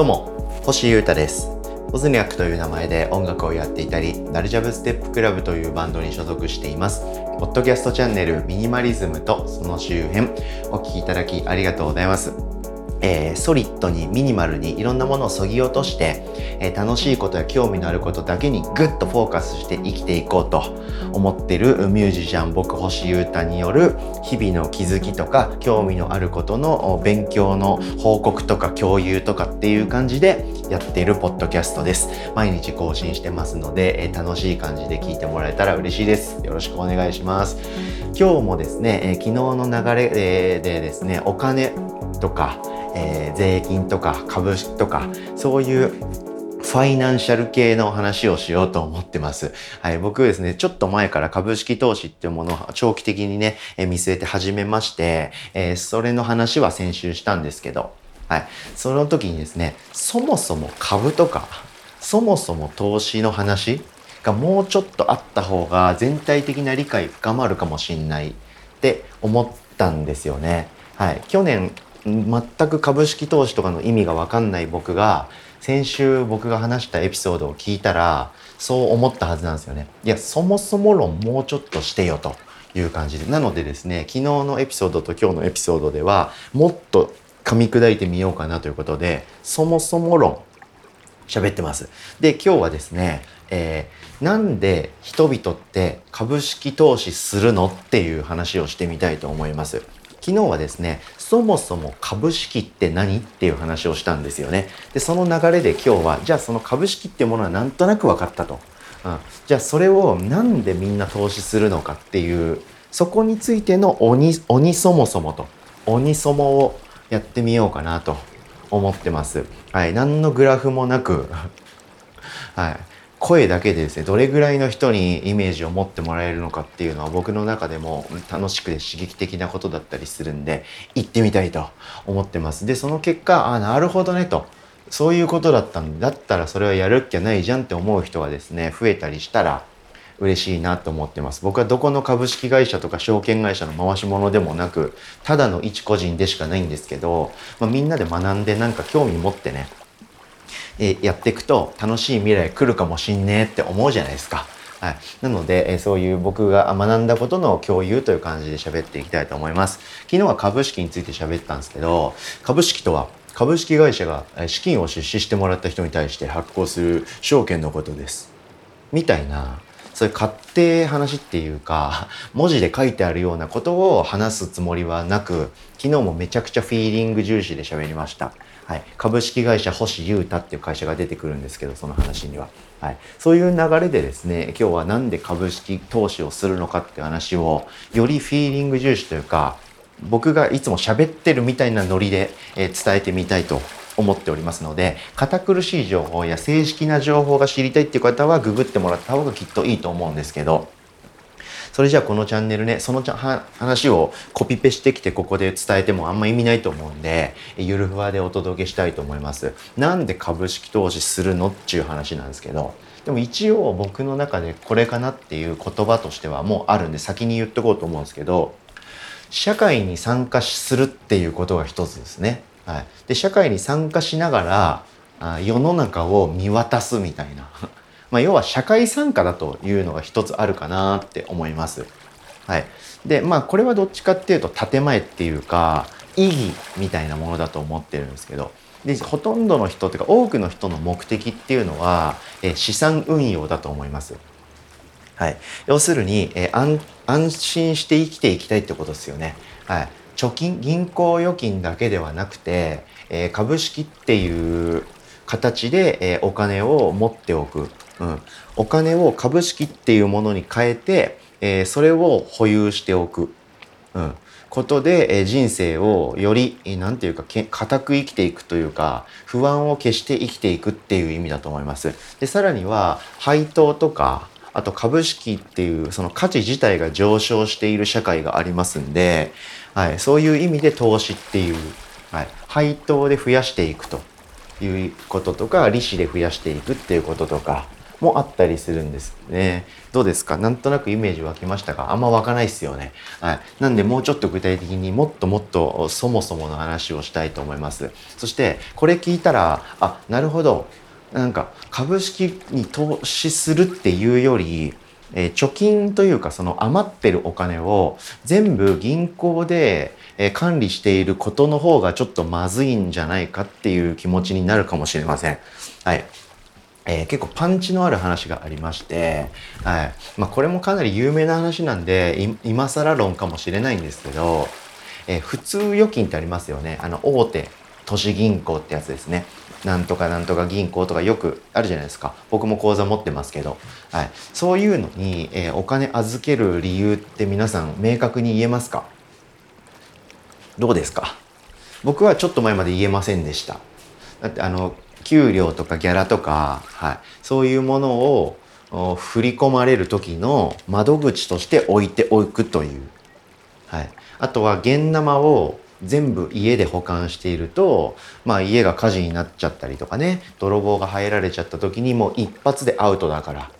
どうも、星優太です。オズニャックという名前で音楽をやっていたり、ダルジャブステップクラブというバンドに所属しています。ポッドキャストチャンネルミニマリズムとその周辺、お聴きいただきありがとうございます。えー、ソリッドにミニマルにいろんなものをそぎ落として、えー、楽しいことや興味のあることだけにグッとフォーカスして生きていこうと思ってるミュージシャン僕星優太による日々の気づきとか興味のあることの勉強の報告とか共有とかっていう感じでやっているポッドキャストです。毎日更新してますので、えー、楽しい感じで聞いてもらえたら嬉しいです。よろしくお願いします。今日もですね、え昨日の流れでですねお金とかえー、税金とか株式とかそういうファイナンシャル系の話をしようと思ってます。はい、僕ですね、ちょっと前から株式投資っていうものを長期的にね、え見据えて始めまして、えー、それの話は先週したんですけど、はい、その時にですね、そもそも株とか、そもそも投資の話がもうちょっとあった方が全体的な理解深まるかもしんないって思ったんですよね。はい、去年全く株式投資とかの意味が分かんない僕が先週僕が話したエピソードを聞いたらそう思ったはずなんですよね。いやそもそも論もうちょっとしてよという感じでなのでですね昨日のエピソードと今日のエピソードではもっと噛み砕いてみようかなということでそもそも論喋ってます。で今日はですね、えー、なんで人々って株式投資するのっていう話をしてみたいと思います。昨日はですね、そもそも株式って何？っていう話をしたんですよね。で、その流れで今日は、じゃあその株式っていうものはなんとなく分かったと。うん、じゃあそれをなんでみんな投資するのかっていう、そこについての鬼、鬼そもそもと、鬼そもをやってみようかなと思ってます。はい。何のグラフもなく はい。声だけでですねどれぐらいの人にイメージを持ってもらえるのかっていうのは僕の中でも楽しくて刺激的なことだったりするんで行ってみたいと思ってます。でその結果あなるほどねと。そういうことだったんだったらそれはやるっきゃないじゃんって思う人がですね増えたりしたら嬉しいなと思ってます。僕はどこの株式会社とか証券会社の回し物でもなくただの一個人でしかないんですけど、まあ、みんなで学んでなんか興味持ってねえやっていくと楽しい未来来るかもしんねえって思うじゃないですか。はい。なので、えそういう僕が学んだことの共有という感じで喋っていきたいと思います。昨日は株式について喋ったんですけど、株式とは株式会社が資金を出資してもらった人に対して発行する証券のことです。みたいな、そういう勝手話っていうか、文字で書いてあるようなことを話すつもりはなく、昨日もめちゃくちゃフィーリング重視で喋りました。はい、株式会社星優太っていう会社が出てくるんですけどその話には、はい、そういう流れでですね今日は何で株式投資をするのかって話をよりフィーリング重視というか僕がいつも喋ってるみたいなノリで、え伝えてみたいと思っておりますので堅苦しい情報や正式な情報が知りたいっていう方はググってもらった方がきっといいと思うんですけどそれじゃあこのチャンネルね、その話をコピペしてきてここで伝えてもあんま意味ないと思うんで、ゆるふわでお届けしたいと思います。なんで株式投資するのっていう話なんですけど、でも一応僕の中でこれかなっていう言葉としてはもうあるんで先に言っとこうと思うんですけど、社会に参加するっていうことが一つですね。はい。で、社会に参加しながら、世の中を見渡すみたいな。まあ、要は社会参加だというのが一つあるかなって思います。はい。で、まあこれはどっちかっていうと建前っていうか意義みたいなものだと思ってるんですけど、でほとんどの人っていうか多くの人の目的っていうのは、え資産運用だと思います。はい、要するに、え安心して生きていきたいってことですよね。はい、貯金銀行預金だけではなくて、え、株式っていう形で、え、お金を持っておくうん、お金を株式っていうものに変えて、えー、それを保有しておく、うん、ことで、えー、人生をより何て言うか固く生きていくというか不安を消して生きていくっていう意味だと思います。でさらには配当とかあと株式っていうその価値自体が上昇している社会がありますんで、はい、そういう意味で投資っていう、はい、配当で増やしていくということとか利子で増やしていくっていうこととか。もあったりするんですね。どうですか？なんとなくイメージ湧きましたか？あんま湧かないですよね。はい。なんでもうちょっと具体的にもっともっとそもそもの話をしたいと思います。そしてこれ聞いたら、あ、なるほど。なんか株式に投資するっていうより、えー、貯金というかその余ってるお金を全部銀行で、えー、管理していることの方がちょっとまずいんじゃないかっていう気持ちになるかもしれません。はい。えー、結構パンチのある話がありまして、はい。まあ、これもかなり有名な話なんで今更論かもしれないんですけど、えー、普通預金ってありますよね。あの大手都市銀行ってやつですね。なんとかなんとか銀行とかよくあるじゃないですか。僕も口座持ってますけど、はい、そういうのに、えー、お金預ける理由って皆さん明確に言えますか？どうですか？僕はちょっと前まで言えませんでした。だってあの給料とかギャラとか、はい、そういうものを振り込まれる時の窓口として置いておくという、はい、あとは現生を全部家で保管していると、まあ家が火事になっちゃったりとかね、泥棒が入られちゃった時にもう一発でアウトだから。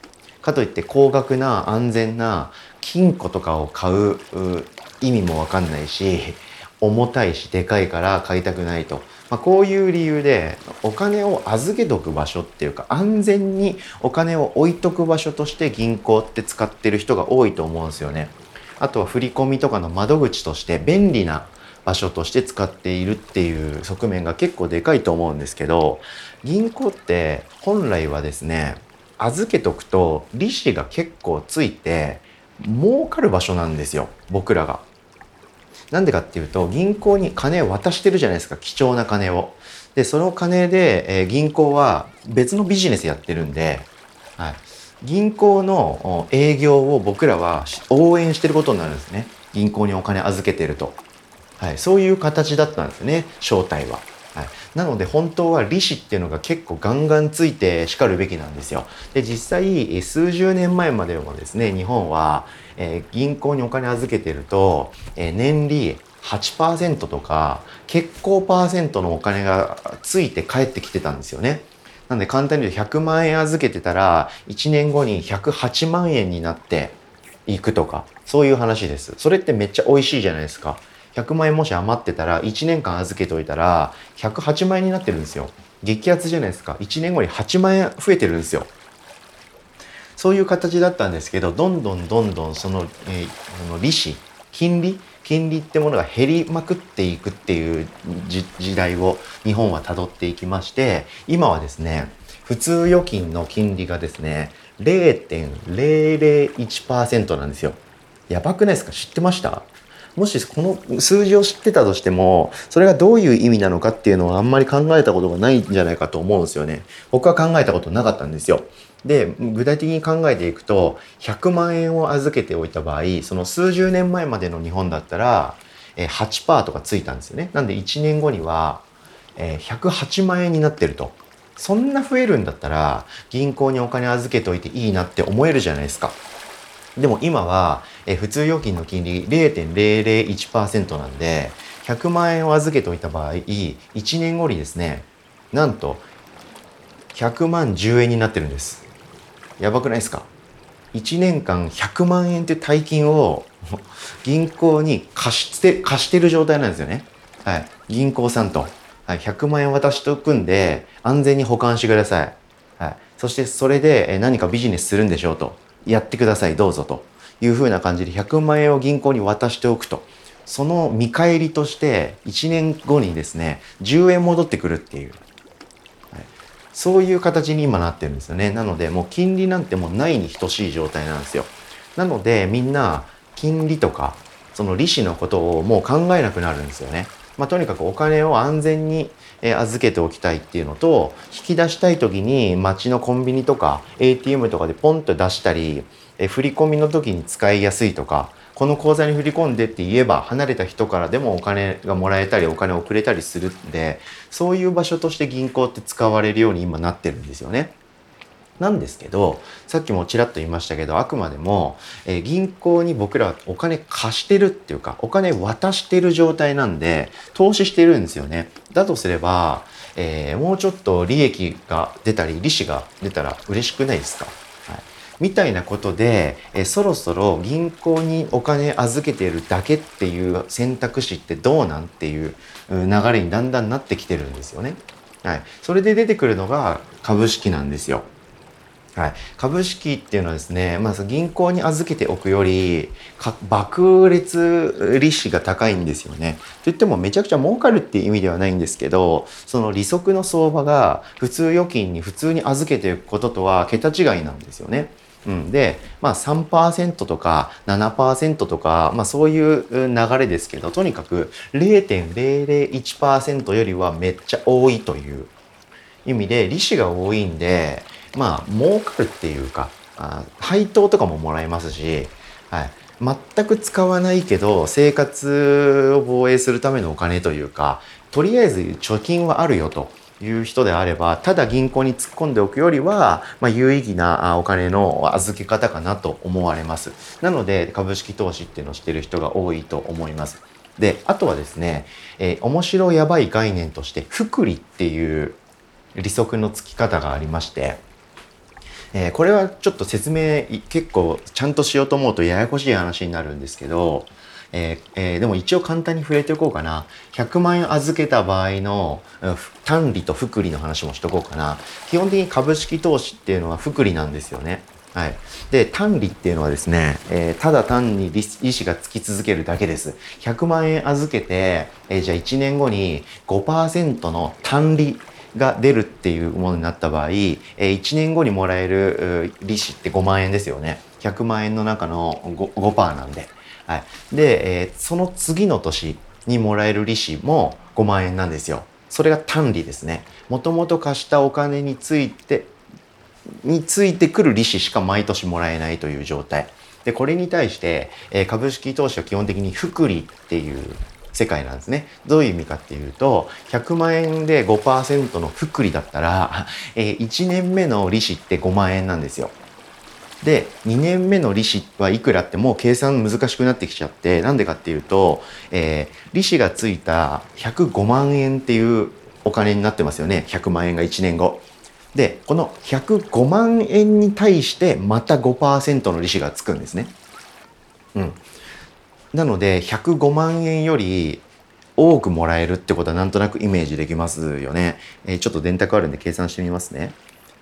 かといって高額な安全な金庫とかを買う意味もわかんないし、重たいしでかいから買いたくないと。まあ、こういう理由でお金を預けとく場所っていうか安全にお金を置いとく場所として銀行って使ってる人が多いと思うんですよね。あとは振り込みとかの窓口として便利な場所として使っているっていう側面が結構でかいと思うんですけど銀行って本来はですね預けとくと利子が結構ついて儲かる場所なんですよ僕らが。なんでかっていうと銀行に金を渡してるじゃないですか貴重な金を。でその金で、えー、銀行は別のビジネスやってるんで、はい、銀行の営業を僕らは応援してることになるんですね銀行にお金預けてると。はい、そういう形だったんですね正体は。はい、なので本当は利子っていうのが結構ガンガンついてしかるべきなんですよ。で実際数十年前までもですね日本は、えー、銀行にお金預けてると、えー、年利8%とか結構パーセントのお金がついて帰ってきてたんですよね。なんで簡単に言うと100万円預けてたら1年後に108万円になっていくとかそういう話です。それってめっちゃ美味しいじゃないですか。100万円もし余ってたら1年間預けておいたら108万円になってるんですよ。激アツじゃないですか。1年後に8万円増えてるんですよ。そういう形だったんですけどどんどんどんどんその,、えー、の利子金利金利ってものが減りまくっていくっていう時代を日本はたどっていきまして今はですね普通預金の金利がですね0.001%なんですよ。やばくないですか？知ってました？もしこの数字を知ってたとしてもそれがどういう意味なのかっていうのはあんまり考えたことがないんじゃないかと思うんですよね。僕は考えたことなかったんですよ。で具体的に考えていくと100万円を預けておいた場合その数十年前までの日本だったら8%とかついたんですよね。なんで1年後には108万円になってると。そんな増えるんだったら銀行にお金預けておいていいなって思えるじゃないですか。でも今は、え普通預金の金利0.001%なんで、100万円を預けておいた場合、1年後にですね、なんと、100万10円になってるんです。やばくないですか ?1 年間100万円って大金を銀行に貸して、貸してる状態なんですよね。はい。銀行さんと。はい。100万円渡しとくんで、安全に保管してください。はい。そしてそれで何かビジネスするんでしょうと。やってくださいどうぞというふうな感じで100万円を銀行に渡しておくと。その見返りとして1年後にですね10円戻ってくるっていう、はい、そういう形に今なってるんですよね。なのでもう金利なんてもうないに等しい状態なんですよ。なのでみんな金利とかその利子のことをもう考えなくなるんですよね。まあ、とにかくお金を安全にえ預けておきたいっていうのと引き出したい時に街のコンビニとか ATM とかでポンと出したりえ振り込みの時に使いやすいとかこの口座に振り込んでって言えば離れた人からでもお金がもらえたりお金をくれたりするんでそういう場所として銀行って使われるように今なってるんですよね。なんですけど、さっきもちらっと言いましたけど、あくまでも、えー、銀行に僕らお金貸してるっていうか、お金渡してる状態なんで、投資してるんですよね。だとすれば、えー、もうちょっと利益が出たり、利子が出たら嬉しくないですか？みたいなことで、え、そろそろ銀行にお金預けてるだけっていう選択肢ってどうなんっていう流れにだんだんなってきてるんですよね。はい。それで出てくるのが株式なんですよ。はい、株式っていうのはですね、まあ、銀行に預けておくより爆裂利子が高いんですよね。といってもめちゃくちゃ儲かるっていう意味ではないんですけどその利息の相場が普通預金に普通に預けていくこととは桁違いなんですよね。うん、で、まあ3%とか7%とか、まあそういう流れですけど、とにかく0.001%よりはめっちゃ多いという意味で、利子が多いんで、まあ儲かるっていうかあ配当とかももらえますし、はい、全く使わないけど生活を防衛するためのお金というかとりあえず貯金はあるよという人であればただ銀行に突っ込んでおくよりは、まあ、有意義なお金の預け方かなと思われます。なので株式投資っていうのをしてる人が多いと思います。であとはですね、えー、面白やばい概念として複利っていう利息のつき方がありましてえー、これはちょっと説明結構ちゃんとしようと思うとややこしい話になるんですけど、えーえー、でも一応簡単に触れておこうかな。100万円預けた場合の単利と複利の話もしとこうかな。基本的に株式投資っていうのは複利なんですよね。はい。で、単利っていうのはですね、えー、ただ単に利子がつき続けるだけです。100万円預けて、えー、じゃあ1年後に5%の単利が出るっていうものになった場合、えー、1年後にもらえる利子って5万円ですよね。100万円の中の 5%, 5なんで。はい。で、えー、その次の年にもらえる利子も5万円なんですよ。それが単利ですね。もともと貸したお金について、についてくる利子しか毎年もらえないという状態。で、これに対して、えー、株式投資は基本的に複利っていう世界なんですね。どういう意味かっていうと、100万円で5%の福利だったら、えー、1年目の利子って5万円なんですよ。で、2年目の利子はいくらってもう計算難しくなってきちゃって、なんでかっていうと、えー、利子がついた105万円っていうお金になってますよね。100万円が1年後。で、この105万円に対してまた5%の利子がつくんですね。うん。なので105万円より多くもらえるってことはなんとなくイメージできますよね。えー、ちょっと電卓あるんで計算してみますね。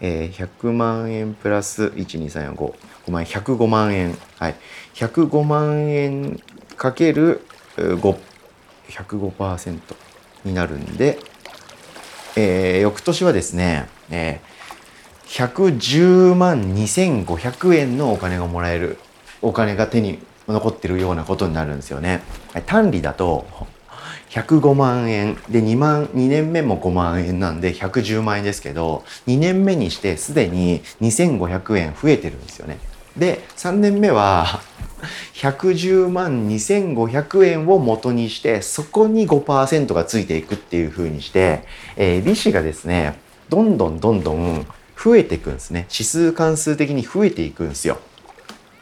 えー、100万円プラス12345 5万円105万円はい105万円かける5 105%になるんで、えー、翌年はですね、えー、110万2500円のお金がもらえるお金が手に残ってるようなことになるんですよね。単利だと105万円で2万2年目も5万円なんで110万円ですけど2年目にしてすでに2500円増えてるんですよね。で3年目は 110万2500円を元にしてそこに5%がついていくっていう風にして、えー、利子がですねどんどんどんどん増えていくんですね指数関数的に増えていくんですよ。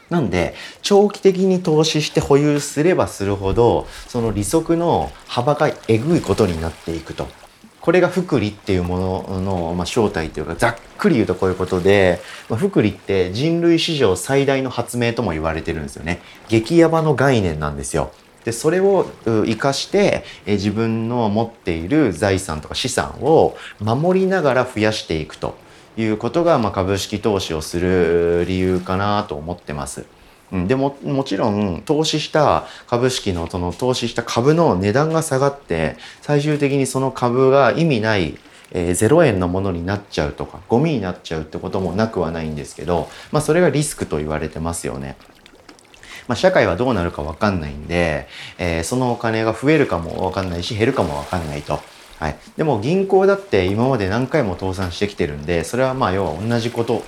なんで、長期的に投資して保有すればするほど、その利息の幅がえぐいことになっていくと。これが福利っていうものの、まあ、正体というか、ざっくり言うとこういうことで、まあ、福利って人類史上最大の発明とも言われてるんですよね。激ヤバの概念なんですよ。で、それを活かして、え自分の持っている財産とか資産を守りながら増やしていくと。いうことが、まあ、株式投資をする理由かなと思ってます。うん、でももちろん投資した株式のその投資した株の値段が下がって最終的にその株が意味ない、えー、0円のものになっちゃうとかゴミになっちゃうってこともなくはないんですけど、まあ、それがリスクと言われてますよね。まあ、社会はどうなるかわかんないんで、えー、そのお金が増えるかもわかんないし減るかもわかんないと。はい、でも銀行だって今まで何回も倒産してきてるんでそれはまあ要は同じこと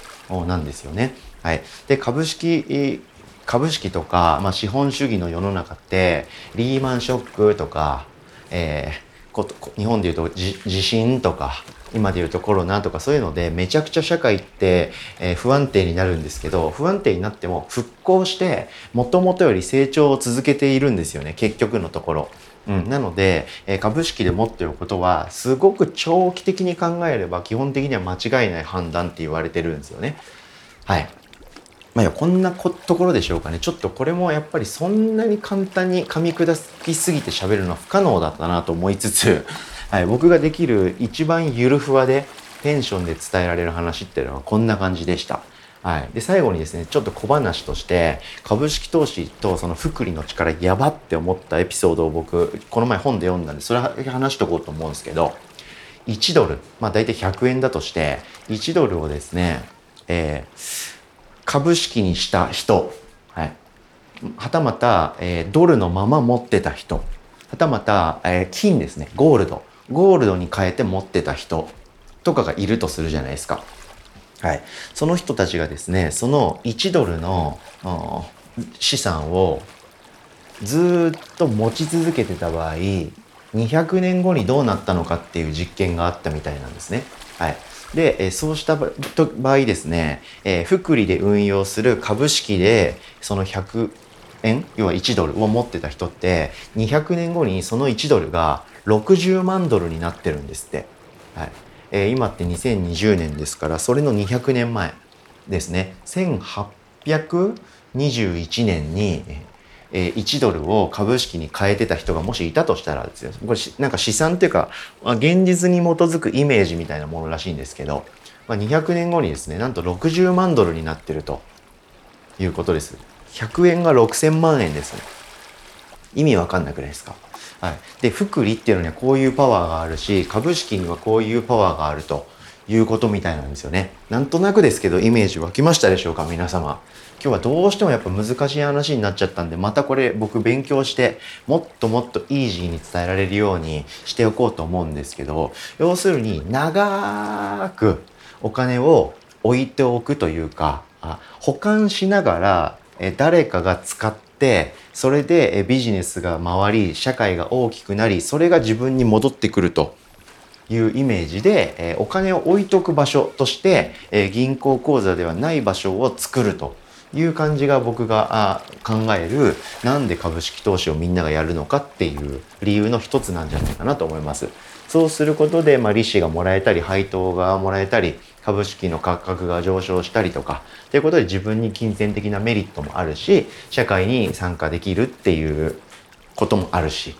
なんですよね。はい、で株式株式とか、まあ、資本主義の世の中ってリーマンショックとか、えー、こ日本でいうと地震とか今でいうとコロナとかそういうのでめちゃくちゃ社会って、えー、不安定になるんですけど不安定になっても復興してもともとより成長を続けているんですよね結局のところ。うん、なので、えー、株式で持ってることはすごく長期的に考えれば基本的には間違いない判断って言われてるんですよね。はい。まあ、こんなところでしょうかね。ちょっとこれもやっぱりそんなに簡単に噛み砕きすぎて喋るのは不可能だったなと思いつつ、はい、僕ができる一番ゆるふわでテンションで伝えられる話っていうのはこんな感じでした。はい。で、最後にですね、ちょっと小話として、株式投資とその福利の力やばって思ったエピソードを僕、この前本で読んだんで、それ話しとこうと思うんですけど、1ドル、まあ大体100円だとして、1ドルをですね、えー、株式にした人、はい。はたまた、えー、ドルのまま持ってた人、はたまた、えー、金ですね、ゴールド。ゴールドに変えて持ってた人とかがいるとするじゃないですか。はい。その人たちがですね、その1ドルの資産をずっと持ち続けてた場合、200年後にどうなったのかっていう実験があったみたいなんですね。はい。で、そうした場合ですね、えー、福利で運用する株式でその100円、要は1ドルを持ってた人って、200年後にその1ドルが60万ドルになってるんですって。はい。えー、今って2020年ですから、それの200年前ですね。1821年に、えー、1ドルを株式に変えてた人がもしいたとしたらですよ。これなんか試算っていうか、まあ、現実に基づくイメージみたいなものらしいんですけど、まあ、200年後にですね、なんと60万ドルになってるということです。100円が6000万円です、意味わかんなくないですか？はい。で、福利っていうのにはこういうパワーがあるし、株式にはこういうパワーがあるということみたいなんですよね。なんとなくですけど、イメージ湧きましたでしょうか皆様。今日はどうしてもやっぱ難しい話になっちゃったんで、またこれ僕勉強して、もっともっとイージーに伝えられるようにしておこうと思うんですけど、要するに長くお金を置いておくというか、保管しながら誰かが使ってってそれでビジネスが回り社会が大きくなりそれが自分に戻ってくるというイメージで、お金を置いとく場所として、銀行口座ではない場所を作るという感じが僕が考えるなんで株式投資をみんながやるのかっていう理由の一つなんじゃないかなと思います。そうすることで、まあ、利子がもらえたり配当がもらえたり株式の価格が上昇したりとかということで自分に金銭的なメリットもあるし社会に参加できるっていうこともあるし。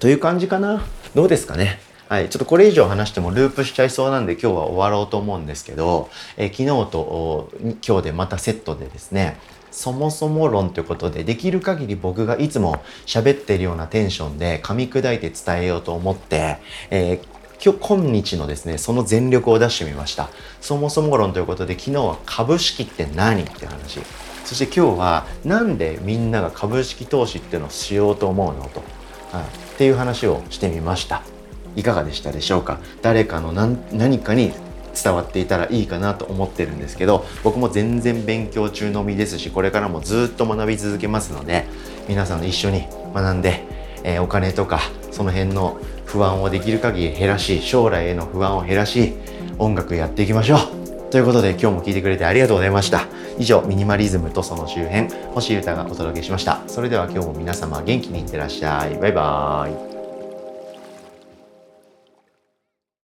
という感じかな。どうですかね。はい、ちょっとこれ以上話してもループしちゃいそうなんで今日は終わろうと思うんですけど、え、昨日と今日でまたセットでですねそもそも論ということでできる限り僕がいつも喋ってるようなテンションで噛み砕いて伝えようと思って、えー今日、今日のですね、その全力を出してみました。そもそも論ということで、昨日は株式って何って話。そして今日は、なんでみんなが株式投資っていうのをしようと思うのと、はい、っていう話をしてみました。いかがでしたでしょうか誰かの何かに伝わっていたらいいかなと思ってるんですけど僕も全然勉強中のみですしこれからもずっと学び続けますので皆さん一緒に学んで、えー、お金とかその辺の不安をできる限り減らし将来への不安を減らし音楽やっていきましょう。ということで今日も聴いてくれてありがとうございました。以上ミニマリズムとその周辺星歌がお届けしました。それでは今日も皆様元気にいってらっしゃい。バイバーイ